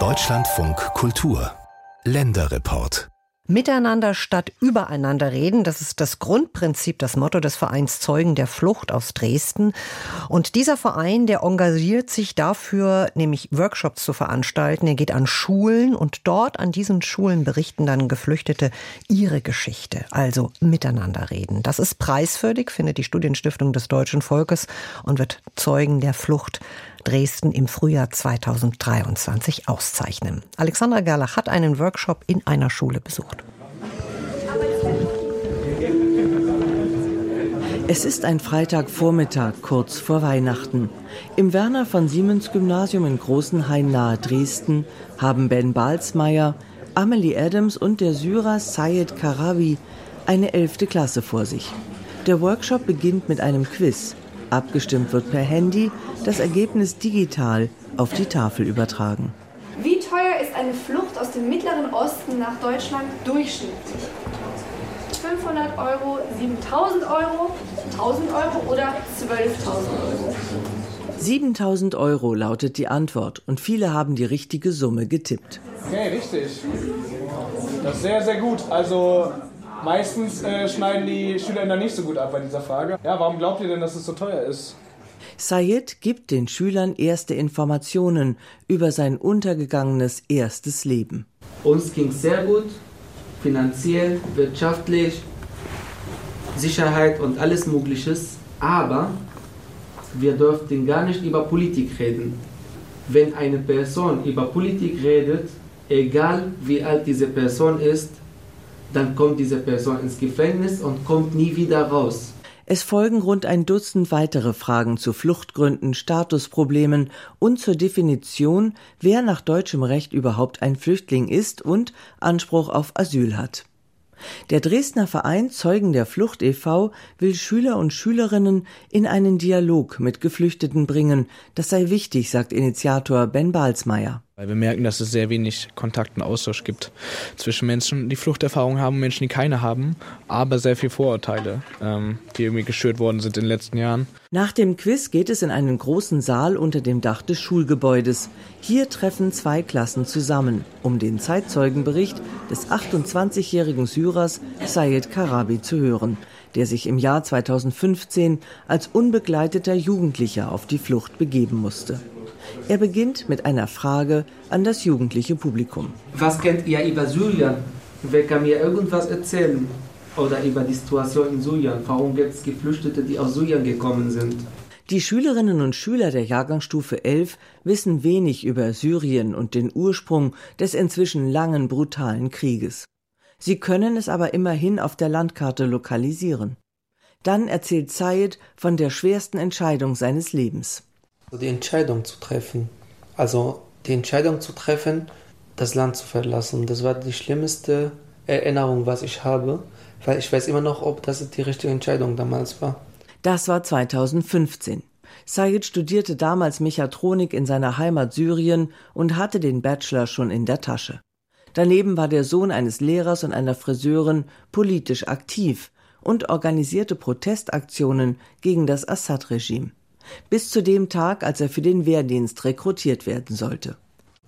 Deutschlandfunk Kultur Länderreport Miteinander statt übereinander reden, das ist das Grundprinzip, das Motto des Vereins Zeugen der Flucht aus Dresden. Und dieser Verein, der engagiert sich dafür, nämlich Workshops zu veranstalten. Er geht an Schulen und dort an diesen Schulen berichten dann Geflüchtete ihre Geschichte, also miteinander reden. Das ist preiswürdig, findet die Studienstiftung des deutschen Volkes und wird Zeugen der Flucht Dresden im Frühjahr 2023 auszeichnen. Alexandra Gerlach hat einen Workshop in einer Schule besucht. Es ist ein Freitagvormittag, kurz vor Weihnachten. Im Werner von Siemens Gymnasium in Großenhain nahe Dresden haben Ben Balsmeier, Amelie Adams und der Syrer Sayed Karawi eine elfte Klasse vor sich. Der Workshop beginnt mit einem Quiz. Abgestimmt wird per Handy, das Ergebnis digital auf die Tafel übertragen. Wie teuer ist eine Flucht aus dem Mittleren Osten nach Deutschland durchschnittlich? 500 Euro, 7000 Euro, 1000 Euro oder 12.000 Euro? 7000 Euro lautet die Antwort und viele haben die richtige Summe getippt. Okay, richtig. Das ist sehr, sehr gut. Also meistens äh, schneiden die Schüler dann nicht so gut ab bei dieser Frage. Ja, warum glaubt ihr denn, dass es so teuer ist? Sayed gibt den Schülern erste Informationen über sein untergegangenes erstes Leben. Uns ging es sehr gut, finanziell, wirtschaftlich, Sicherheit und alles Mögliche. Aber wir dürften gar nicht über Politik reden. Wenn eine Person über Politik redet, egal wie alt diese Person ist, dann kommt diese Person ins Gefängnis und kommt nie wieder raus. Es folgen rund ein Dutzend weitere Fragen zu Fluchtgründen, Statusproblemen und zur Definition, wer nach deutschem Recht überhaupt ein Flüchtling ist und Anspruch auf Asyl hat. Der Dresdner Verein Zeugen der Flucht e.V. will Schüler und Schülerinnen in einen Dialog mit Geflüchteten bringen. Das sei wichtig, sagt Initiator Ben Balsmeier. Weil wir merken, dass es sehr wenig Kontakt und Austausch gibt zwischen Menschen, die Fluchterfahrung haben und Menschen, die keine haben, aber sehr viel Vorurteile, ähm, die irgendwie geschürt worden sind in den letzten Jahren. Nach dem Quiz geht es in einen großen Saal unter dem Dach des Schulgebäudes. Hier treffen zwei Klassen zusammen, um den Zeitzeugenbericht des 28-jährigen Syrers Sayed Karabi zu hören, der sich im Jahr 2015 als unbegleiteter Jugendlicher auf die Flucht begeben musste. Er beginnt mit einer Frage an das jugendliche Publikum. Was kennt ihr über Syrien? Wer kann mir irgendwas erzählen? Oder über die Situation in Syrien? Warum gibt es Geflüchtete, die aus Syrien gekommen sind? Die Schülerinnen und Schüler der Jahrgangsstufe 11 wissen wenig über Syrien und den Ursprung des inzwischen langen brutalen Krieges. Sie können es aber immerhin auf der Landkarte lokalisieren. Dann erzählt Zayed von der schwersten Entscheidung seines Lebens. Die Entscheidung zu treffen, also die Entscheidung zu treffen, das Land zu verlassen, das war die schlimmste Erinnerung, was ich habe, weil ich weiß immer noch, ob das die richtige Entscheidung damals war. Das war 2015. Sayed studierte damals Mechatronik in seiner Heimat Syrien und hatte den Bachelor schon in der Tasche. Daneben war der Sohn eines Lehrers und einer Friseurin politisch aktiv und organisierte Protestaktionen gegen das Assad-Regime. Bis zu dem Tag, als er für den Wehrdienst rekrutiert werden sollte.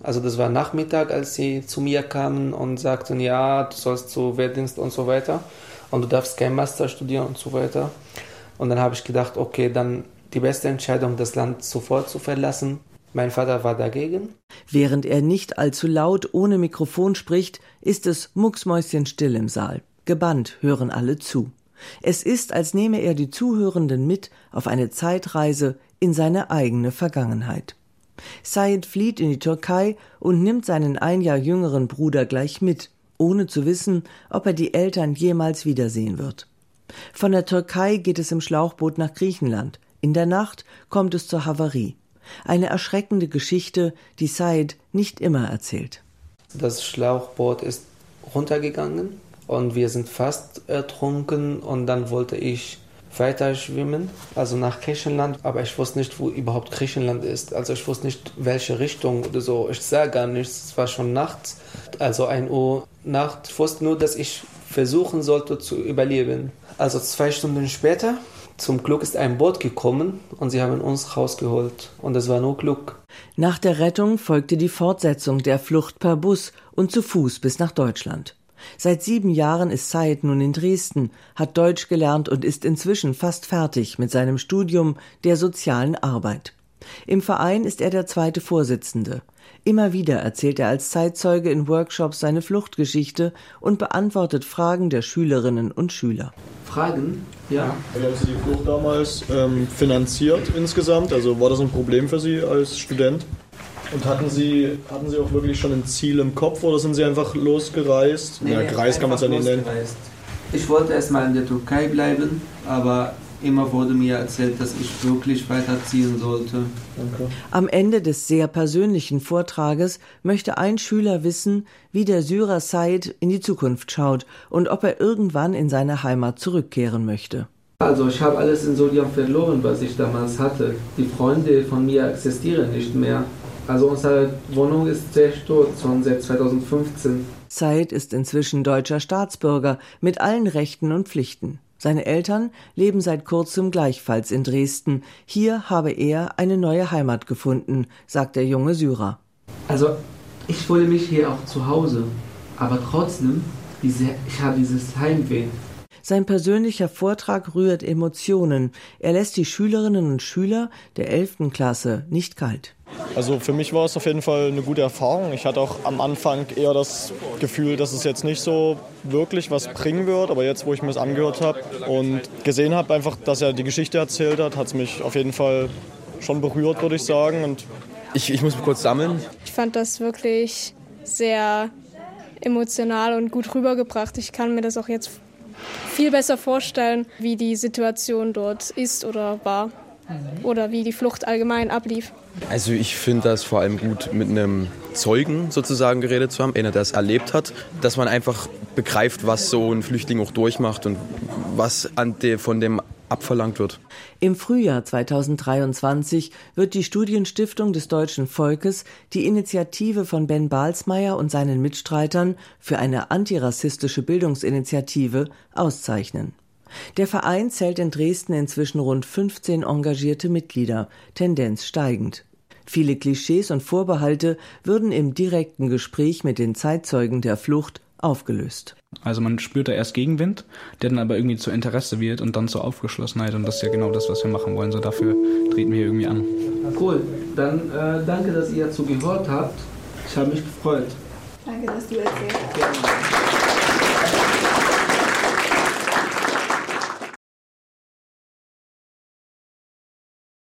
Also das war Nachmittag, als sie zu mir kamen und sagten, ja, du sollst zu Wehrdienst und so weiter und du darfst kein Master studieren und so weiter. Und dann habe ich gedacht, okay, dann die beste Entscheidung, das Land sofort zu verlassen. Mein Vater war dagegen. Während er nicht allzu laut ohne Mikrofon spricht, ist es mucksmäuschenstill im Saal. Gebannt hören alle zu. Es ist, als nehme er die Zuhörenden mit auf eine Zeitreise in seine eigene Vergangenheit. Said flieht in die Türkei und nimmt seinen ein Jahr jüngeren Bruder gleich mit, ohne zu wissen, ob er die Eltern jemals wiedersehen wird. Von der Türkei geht es im Schlauchboot nach Griechenland. In der Nacht kommt es zur Havarie. Eine erschreckende Geschichte, die Said nicht immer erzählt. Das Schlauchboot ist runtergegangen und wir sind fast ertrunken und dann wollte ich weiter schwimmen, also nach Griechenland, aber ich wusste nicht, wo überhaupt Griechenland ist. Also ich wusste nicht, welche Richtung oder so. Ich sah gar nichts, es war schon nachts, also 1 Uhr Nacht. Ich wusste nur, dass ich versuchen sollte zu überleben. Also zwei Stunden später Zum Glück ist ein Boot gekommen und sie haben uns rausgeholt. Und es war nur Glück. Nach der Rettung folgte die Fortsetzung der Flucht per Bus und zu Fuß bis nach Deutschland. Seit sieben Jahren ist Said nun in Dresden, hat Deutsch gelernt und ist inzwischen fast fertig mit seinem Studium der sozialen Arbeit. Im Verein ist er der zweite Vorsitzende. Immer wieder erzählt er als Zeitzeuge in Workshops seine Fluchtgeschichte und beantwortet Fragen der Schülerinnen und Schüler. Fragen? Ja. Wie haben Sie die Flucht damals ähm, finanziert insgesamt? Also war das ein Problem für Sie als Student? Und hatten Sie, hatten Sie auch wirklich schon ein Ziel im Kopf oder sind Sie einfach losgereist? Nee, ja, gereist kann man es ja nicht nennen. Ich wollte erstmal in der Türkei bleiben, aber immer wurde mir erzählt, dass ich wirklich weiterziehen sollte. Danke. Am Ende des sehr persönlichen Vortrages möchte ein Schüler wissen, wie der Syrer Said in die Zukunft schaut und ob er irgendwann in seine Heimat zurückkehren möchte. Also ich habe alles in Sodium verloren, was ich damals hatte. Die Freunde von mir existieren nicht mehr. Also unsere Wohnung ist zerstört schon seit 2015. Said ist inzwischen deutscher Staatsbürger mit allen Rechten und Pflichten. Seine Eltern leben seit kurzem gleichfalls in Dresden. Hier habe er eine neue Heimat gefunden, sagt der junge Syrer. Also ich fühle mich hier auch zu Hause, aber trotzdem, diese, ich habe dieses Heimweh. Sein persönlicher Vortrag rührt Emotionen. Er lässt die Schülerinnen und Schüler der 11. Klasse nicht kalt. Also für mich war es auf jeden Fall eine gute Erfahrung. Ich hatte auch am Anfang eher das Gefühl, dass es jetzt nicht so wirklich was bringen wird. Aber jetzt, wo ich mir das angehört habe und gesehen habe, einfach, dass er die Geschichte erzählt hat, hat es mich auf jeden Fall schon berührt, würde ich sagen. Und ich, ich muss mich kurz sammeln. Ich fand das wirklich sehr emotional und gut rübergebracht. Ich kann mir das auch jetzt viel besser vorstellen, wie die Situation dort ist oder war oder wie die Flucht allgemein ablief. Also ich finde das vor allem gut, mit einem Zeugen sozusagen geredet zu haben, einer, der es erlebt hat, dass man einfach begreift, was so ein Flüchtling auch durchmacht und was von dem abverlangt wird. Im Frühjahr 2023 wird die Studienstiftung des deutschen Volkes die Initiative von Ben Balsmeier und seinen Mitstreitern für eine antirassistische Bildungsinitiative auszeichnen. Der Verein zählt in Dresden inzwischen rund 15 engagierte Mitglieder, Tendenz steigend. Viele Klischees und Vorbehalte würden im direkten Gespräch mit den Zeitzeugen der Flucht aufgelöst. Also man spürt da erst Gegenwind, der dann aber irgendwie zu Interesse wird und dann zur Aufgeschlossenheit und das ist ja genau das, was wir machen wollen. So dafür treten wir irgendwie an. Cool, dann äh, danke, dass ihr zugehört habt. Ich habe mich gefreut. Danke, dass du erzählt hast.